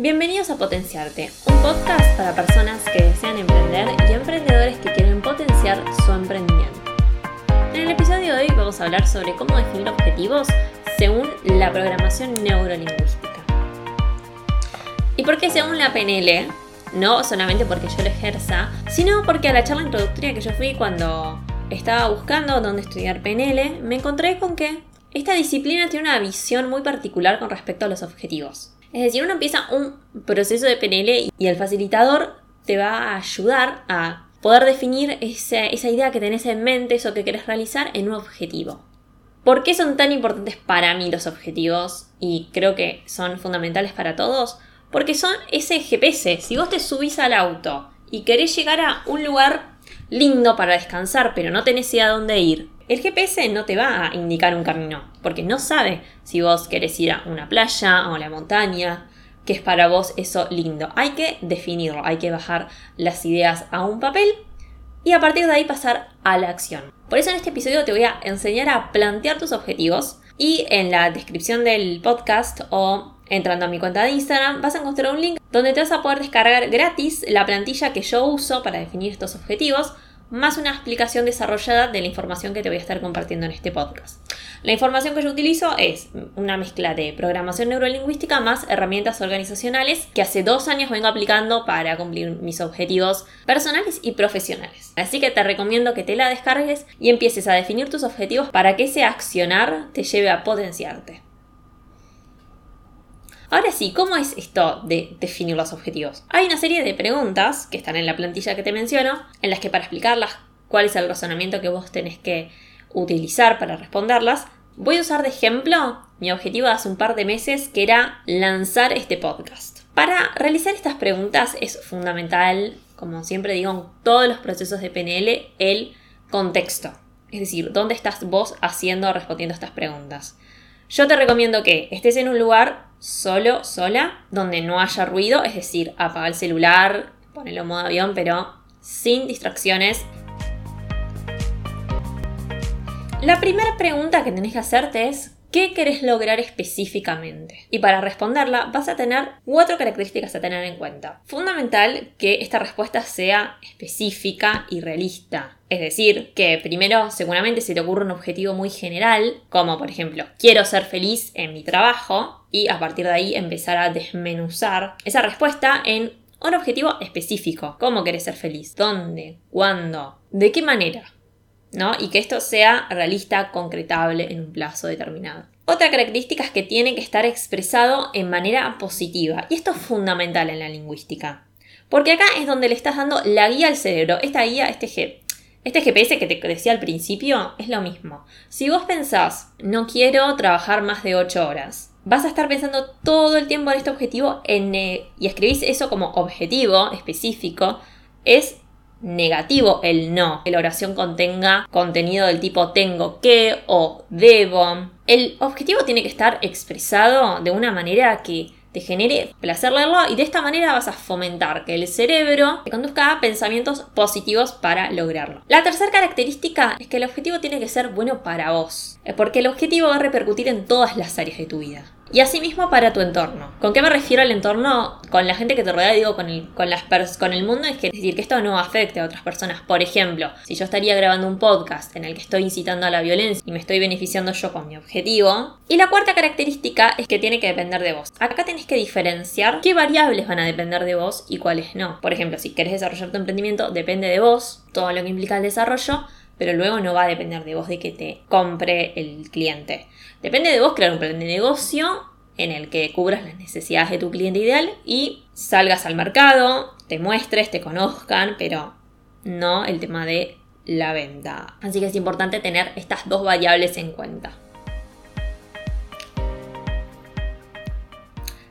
Bienvenidos a Potenciarte, un podcast para personas que desean emprender y emprendedores que quieren potenciar su emprendimiento. En el episodio de hoy vamos a hablar sobre cómo definir objetivos según la programación neurolingüística. ¿Y por qué según la PNL? No solamente porque yo lo ejerza, sino porque a la charla introductoria que yo fui cuando estaba buscando dónde estudiar PNL, me encontré con que esta disciplina tiene una visión muy particular con respecto a los objetivos. Es decir, uno empieza un proceso de PNL y el facilitador te va a ayudar a poder definir esa, idea que tenés en mente, eso que querés realizar, en un objetivo. ¿Por qué son tan importantes para mí los objetivos? Y creo que son fundamentales para todos. Porque son ese GPS. Si vos te subís al auto y querés llegar a un lugar lindo para descansar, pero no tenés idea dónde ir, el GPS no te va a indicar un camino, porque no sabe si vos querés ir a una playa o a la montaña, que es para vos eso lindo. Hay que definirlo, hay que bajar las ideas a un papel y a partir de ahí pasar a la acción. Por eso en este episodio te voy a enseñar a plantear tus objetivos y en la descripción del podcast o entrando a mi cuenta de Instagram vas a encontrar un link donde te vas a poder descargar gratis la plantilla que yo uso para definir estos objetivos más una explicación desarrollada de la información que te voy a estar compartiendo en este podcast. La información que yo utilizo es una mezcla de programación neurolingüística más herramientas organizacionales que hace dos años vengo aplicando para cumplir mis objetivos personales y profesionales. Así que te recomiendo que te la descargues y empieces a definir tus objetivos para que ese accionar te lleve a potenciarte. Ahora sí, ¿cómo es esto de definir los objetivos? Hay una serie de preguntas que están en la plantilla que te menciono, en las que para explicarlas cuál es el razonamiento que vos tenés que utilizar para responderlas, voy a usar de ejemplo mi objetivo de hace un par de meses, que era lanzar este podcast. Para realizar estas preguntas es fundamental, como siempre digo, en todos los procesos de PNL, el contexto. Es decir, ¿dónde estás vos haciendo, respondiendo estas preguntas? Yo te recomiendo que estés en un lugar solo, sola, donde no haya ruido, es decir, apaga el celular, ponelo en modo avión, pero sin distracciones. La primera pregunta que tenés que hacerte es ¿Qué querés lograr específicamente? Y para responderla vas a tener cuatro características a tener en cuenta. Fundamental que esta respuesta sea específica y realista. Es decir, que primero seguramente se te ocurre un objetivo muy general, como por ejemplo, quiero ser feliz en mi trabajo, y a partir de ahí empezar a desmenuzar esa respuesta en un objetivo específico. ¿Cómo querés ser feliz? ¿Dónde? ¿Cuándo? ¿De qué manera? ¿No? Y que esto sea realista, concretable en un plazo determinado. Otra característica es que tiene que estar expresado en manera positiva. Y esto es fundamental en la lingüística. Porque acá es donde le estás dando la guía al cerebro. Esta guía, este, G, este GPS que te decía al principio, es lo mismo. Si vos pensás, no quiero trabajar más de 8 horas, vas a estar pensando todo el tiempo en este objetivo eh, y escribís eso como objetivo específico, es negativo el no, que la oración contenga contenido del tipo tengo que o debo. El objetivo tiene que estar expresado de una manera que te genere placer leerlo y de esta manera vas a fomentar que el cerebro te conduzca a pensamientos positivos para lograrlo. La tercera característica es que el objetivo tiene que ser bueno para vos, porque el objetivo va a repercutir en todas las áreas de tu vida. Y asimismo para tu entorno. ¿Con qué me refiero al entorno? Con la gente que te rodea, digo, con el, con las con el mundo, es, que, decir que esto no afecte a otras personas. Por ejemplo, si yo estaría grabando un podcast en el que estoy incitando a la violencia y me estoy beneficiando yo con mi objetivo. Y la cuarta característica es que tiene que depender de vos. Acá tenés que diferenciar qué variables van a depender de vos y cuáles no. Por ejemplo, si querés desarrollar tu emprendimiento, depende de vos, todo lo que implica el desarrollo pero luego no va a depender de vos de que te compre el cliente. Depende de vos crear un plan de negocio en el que cubras las necesidades de tu cliente ideal y salgas al mercado, te muestres, te conozcan, pero no el tema de la venta. Así que es importante tener estas dos variables en cuenta.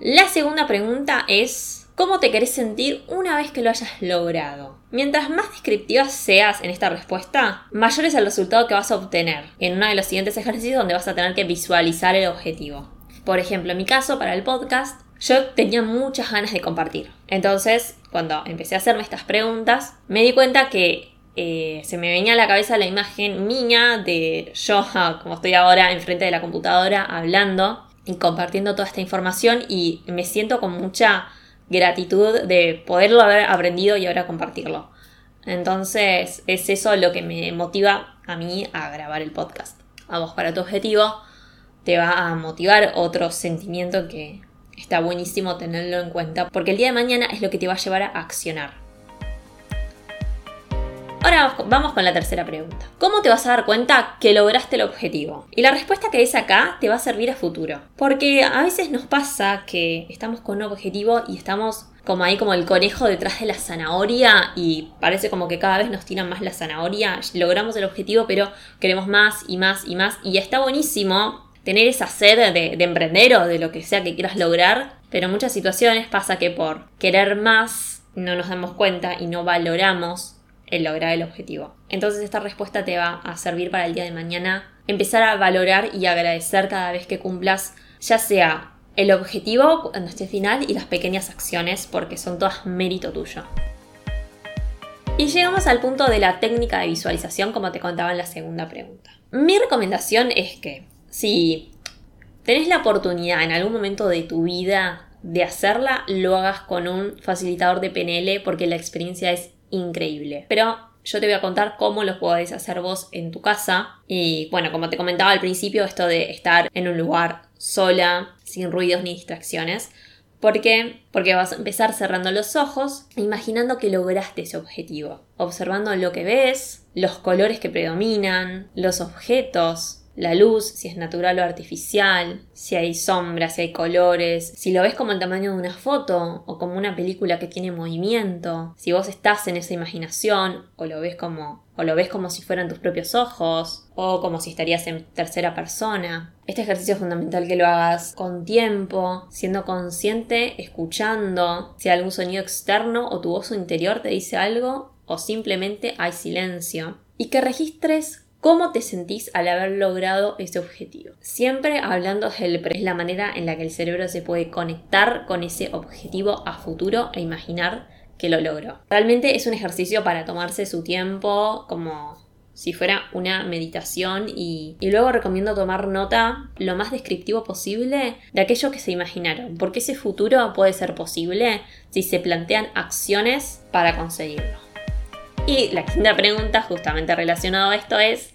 La segunda pregunta es, ¿Cómo te querés sentir una vez que lo hayas logrado? Mientras más descriptiva seas en esta respuesta, mayor es el resultado que vas a obtener en uno de los siguientes ejercicios donde vas a tener que visualizar el objetivo. Por ejemplo, en mi caso, para el podcast, yo tenía muchas ganas de compartir. Entonces, cuando empecé a hacerme estas preguntas, me di cuenta que eh, se me venía a la cabeza la imagen mía de yo, como estoy ahora, enfrente de la computadora hablando y compartiendo toda esta información y me siento con mucha gratitud de poderlo haber aprendido y ahora compartirlo. Entonces es eso lo que me motiva a mí a grabar el podcast. A vos para tu objetivo te va a motivar otro sentimiento que está buenísimo tenerlo en cuenta porque el día de mañana es lo que te va a llevar a accionar. Ahora vamos con la tercera pregunta. ¿Cómo te vas a dar cuenta que lograste el objetivo? Y la respuesta que es acá te va a servir a futuro. Porque a veces nos pasa que estamos con un objetivo y estamos como ahí como el conejo detrás de la zanahoria y parece como que cada vez nos tiran más la zanahoria. Logramos el objetivo pero queremos más y más y más. Y está buenísimo tener esa sed de, de emprender o de lo que sea que quieras lograr. Pero en muchas situaciones pasa que por querer más no nos damos cuenta y no valoramos el lograr el objetivo. Entonces esta respuesta te va a servir para el día de mañana empezar a valorar y agradecer cada vez que cumplas ya sea el objetivo cuando esté final y las pequeñas acciones porque son todas mérito tuyo. Y llegamos al punto de la técnica de visualización como te contaba en la segunda pregunta. Mi recomendación es que si tenés la oportunidad en algún momento de tu vida de hacerla, lo hagas con un facilitador de PNL porque la experiencia es increíble. Pero yo te voy a contar cómo lo podés hacer vos en tu casa. Y bueno, como te comentaba al principio, esto de estar en un lugar sola, sin ruidos ni distracciones. ¿Por qué? Porque vas a empezar cerrando los ojos, imaginando que lograste ese objetivo, observando lo que ves, los colores que predominan, los objetos, la luz, si es natural o artificial, si hay sombras, si hay colores, si lo ves como el tamaño de una foto o como una película que tiene movimiento, si vos estás en esa imaginación o lo ves como o lo ves como si fueran tus propios ojos o como si estarías en tercera persona. Este ejercicio es fundamental que lo hagas con tiempo, siendo consciente, escuchando si algún sonido externo o tu voz interior te dice algo o simplemente hay silencio y que registres ¿Cómo te sentís al haber logrado ese objetivo? Siempre hablando del es la manera en la que el cerebro se puede conectar con ese objetivo a futuro e imaginar que lo logró. Realmente es un ejercicio para tomarse su tiempo como si fuera una meditación y, y, luego recomiendo tomar nota lo más descriptivo posible de aquello que se imaginaron, porque ese futuro puede ser posible si se plantean acciones para conseguirlo. Y la quinta pregunta, justamente relacionada a esto, es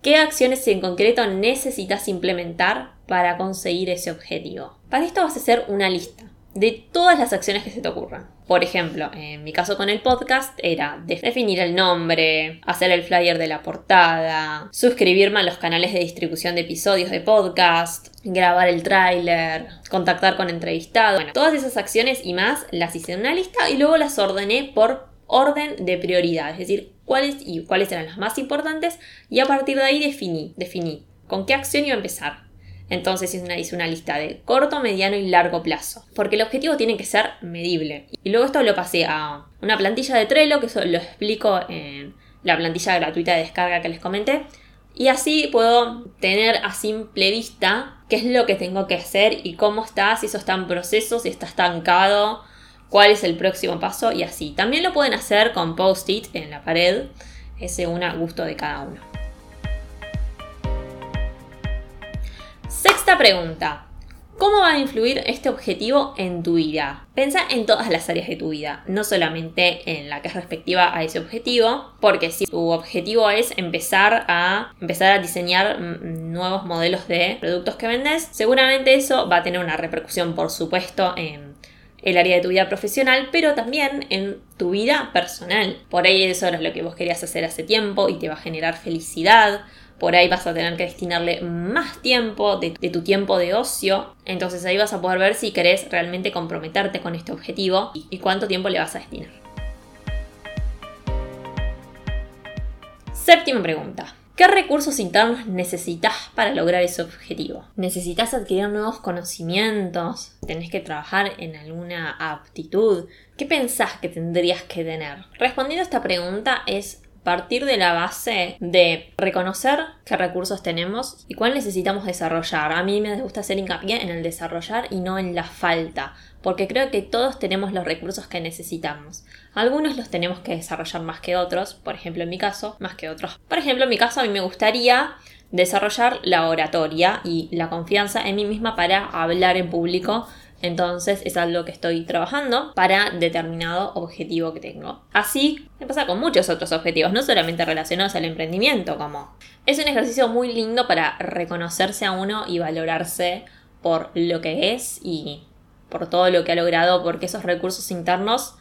¿qué acciones en concreto necesitas implementar para conseguir ese objetivo? Para esto vas a hacer una lista de todas las acciones que se te ocurran. Por ejemplo, en mi caso con el podcast era definir el nombre, hacer el flyer de la portada, suscribirme a los canales de distribución de episodios de podcast, grabar el tráiler, contactar con entrevistados. Bueno, todas esas acciones y más las hice en una lista y luego las ordené por orden de prioridad, es decir, cuáles y cuáles eran las más importantes y a partir de ahí definí, definí con qué acción iba a empezar. Entonces hice una, lista de corto, mediano y largo plazo, porque el objetivo tiene que ser medible. Y luego esto lo pasé a una plantilla de Trello, que eso lo explico en la plantilla gratuita de descarga que les comenté. Y así puedo tener a simple vista qué es lo que tengo que hacer y cómo está, si eso está en proceso, si está estancado, cuál es el próximo paso y así. También lo pueden hacer con post-it en la pared, es según a gusto de cada uno. Sexta pregunta. ¿Cómo va a influir este objetivo en tu vida? Pensa en todas las áreas de tu vida, no solamente en la que es respectiva a ese objetivo, porque si tu objetivo es empezar a empezar a diseñar mm, nuevos modelos de productos que vendes, seguramente eso va a tener una repercusión, por supuesto, en el área de tu vida profesional, pero también en tu vida personal. Por ahí eso es lo que vos querías hacer hace tiempo y te va a generar felicidad. Por ahí vas a tener que destinarle más tiempo de, tu tiempo de ocio. Entonces ahí vas a poder ver si querés realmente comprometerte con este objetivo y cuánto tiempo le vas a destinar. Séptima pregunta. ¿Qué recursos internos necesitas para lograr ese objetivo? ¿Necesitas adquirir nuevos conocimientos? ¿Tenés que trabajar en alguna aptitud? ¿Qué pensás que tendrías que tener? Respondiendo a esta pregunta es partir de la base de reconocer qué recursos tenemos y cuál necesitamos desarrollar. A mí me gusta hacer hincapié en el desarrollar y no en la falta, porque creo que todos tenemos los recursos que necesitamos. Algunos los tenemos que desarrollar más que otros, por ejemplo en mi caso, más que otros. Por ejemplo, en mi caso a mí me gustaría desarrollar la oratoria y la confianza en mí misma para hablar en público. Entonces es algo que estoy trabajando para determinado objetivo que tengo. Así me pasa con muchos otros objetivos, no solamente relacionados al emprendimiento, como es un ejercicio muy lindo para reconocerse a uno y valorarse por lo que es y por todo lo que ha logrado, porque esos recursos internos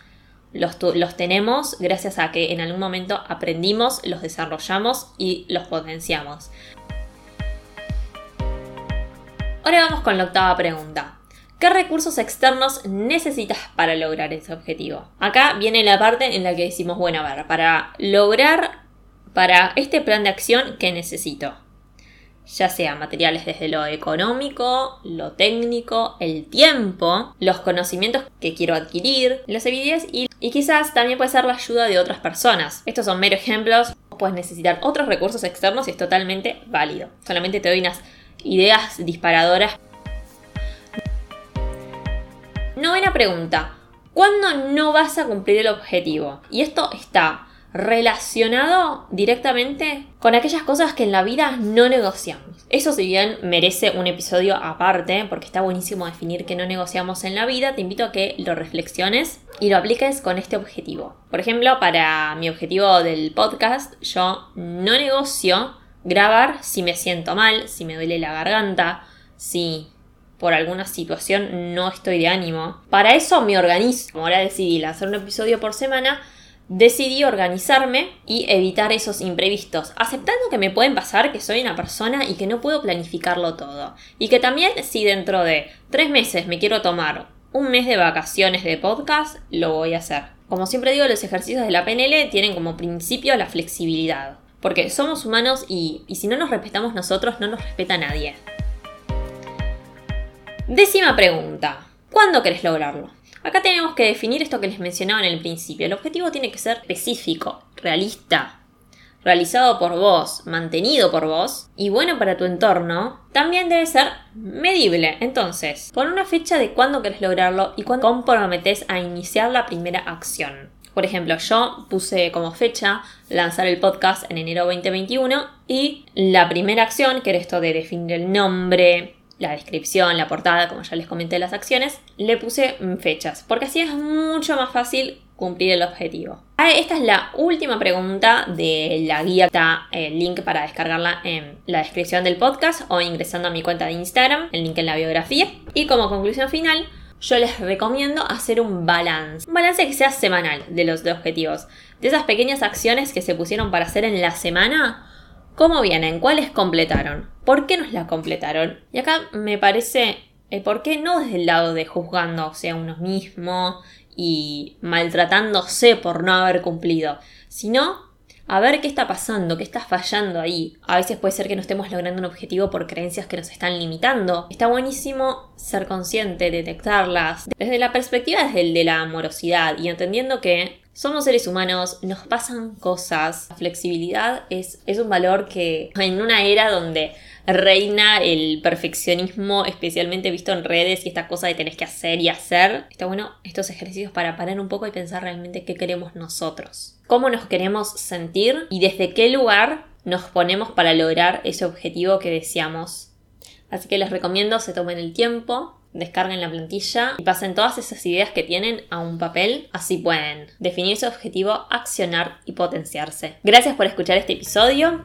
los, los, tenemos gracias a que en algún momento aprendimos, los desarrollamos y los potenciamos. Ahora vamos con la octava pregunta. ¿Qué recursos externos necesitas para lograr ese objetivo? Acá viene la parte en la que decimos, bueno, a ver, para lograr, para este plan de acción, ¿qué necesito? Ya sea materiales desde lo económico, lo técnico, el tiempo, los conocimientos que quiero adquirir, las habilidades y, quizás también puede ser la ayuda de otras personas. Estos son meros ejemplos, puedes necesitar otros recursos externos y es totalmente válido. Solamente te doy unas ideas disparadoras. Novena pregunta. ¿Cuándo no vas a cumplir el objetivo? Y esto está relacionado directamente con aquellas cosas que en la vida no negociamos. Eso si bien merece un episodio aparte, porque está buenísimo definir que no negociamos en la vida, te invito a que lo reflexiones y lo apliques con este objetivo. Por ejemplo, para mi objetivo del podcast, yo no negocio grabar si me siento mal, si me duele la garganta, si por alguna situación no estoy de ánimo. Para eso me organizo. Ahora decidí lanzar un episodio por semana decidí organizarme y evitar esos imprevistos, aceptando que me pueden pasar, que soy una persona y que no puedo planificarlo todo. Y que también si dentro de tres meses me quiero tomar un mes de vacaciones de podcast, lo voy a hacer. Como siempre digo, los ejercicios de la PNL tienen como principio la flexibilidad. Porque somos humanos y, si no nos respetamos nosotros, no nos respeta nadie. Décima pregunta. ¿Cuándo querés lograrlo? Acá tenemos que definir esto que les mencionaba en el principio. El objetivo tiene que ser específico, realista, realizado por vos, mantenido por vos y bueno para tu entorno, también debe ser medible. Entonces, pon una fecha de cuándo querés lograrlo y cuándo comprometes a iniciar la primera acción. Por ejemplo, yo puse como fecha lanzar el podcast en enero 2021 y la primera acción, que era esto de definir el nombre, la descripción, la portada, como ya les comenté las acciones, le puse fechas, porque así es mucho más fácil cumplir el objetivo. Ah, esta es la última pregunta de la guía. Está el link para descargarla en la descripción del podcast o ingresando a mi cuenta de Instagram, el link en la biografía. Y como conclusión final, yo les recomiendo hacer un balance. Un balance que sea semanal de los objetivos. De esas pequeñas acciones que se pusieron para hacer en la semana, ¿Cómo vienen? ¿Cuáles completaron? ¿Por qué nos las completaron? Y acá me parece, eh, ¿por qué no desde el lado de juzgándose a uno mismo y maltratándose por no haber cumplido, sino a ver qué está pasando, qué está fallando ahí. A veces puede ser que no estemos logrando un objetivo por creencias que nos están limitando. Está buenísimo ser consciente, detectarlas, desde la perspectiva desde de la amorosidad y entendiendo que somos seres humanos, nos pasan cosas. La flexibilidad es, es un valor que en una era donde reina el perfeccionismo, especialmente visto en redes y esta cosa de tenés que hacer y hacer, está bueno estos ejercicios para parar un poco y pensar realmente qué queremos nosotros, cómo nos queremos sentir y desde qué lugar nos ponemos para lograr ese objetivo que deseamos. Así que les recomiendo se tomen el tiempo, descarguen la plantilla y pasen todas esas ideas que tienen a un papel, así pueden definir su objetivo, accionar y potenciarse. Gracias por escuchar este episodio.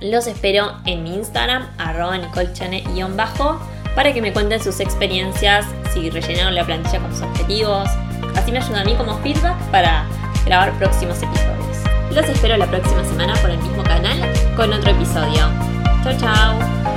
Los espero en mi Instagram, arroba nicolchane-bajo, para que me cuenten sus experiencias, si rellenaron la plantilla con sus objetivos. Así me ayuda a mí como feedback para grabar próximos episodios. Los espero la próxima semana por el mismo canal con otro episodio. Chao, chao.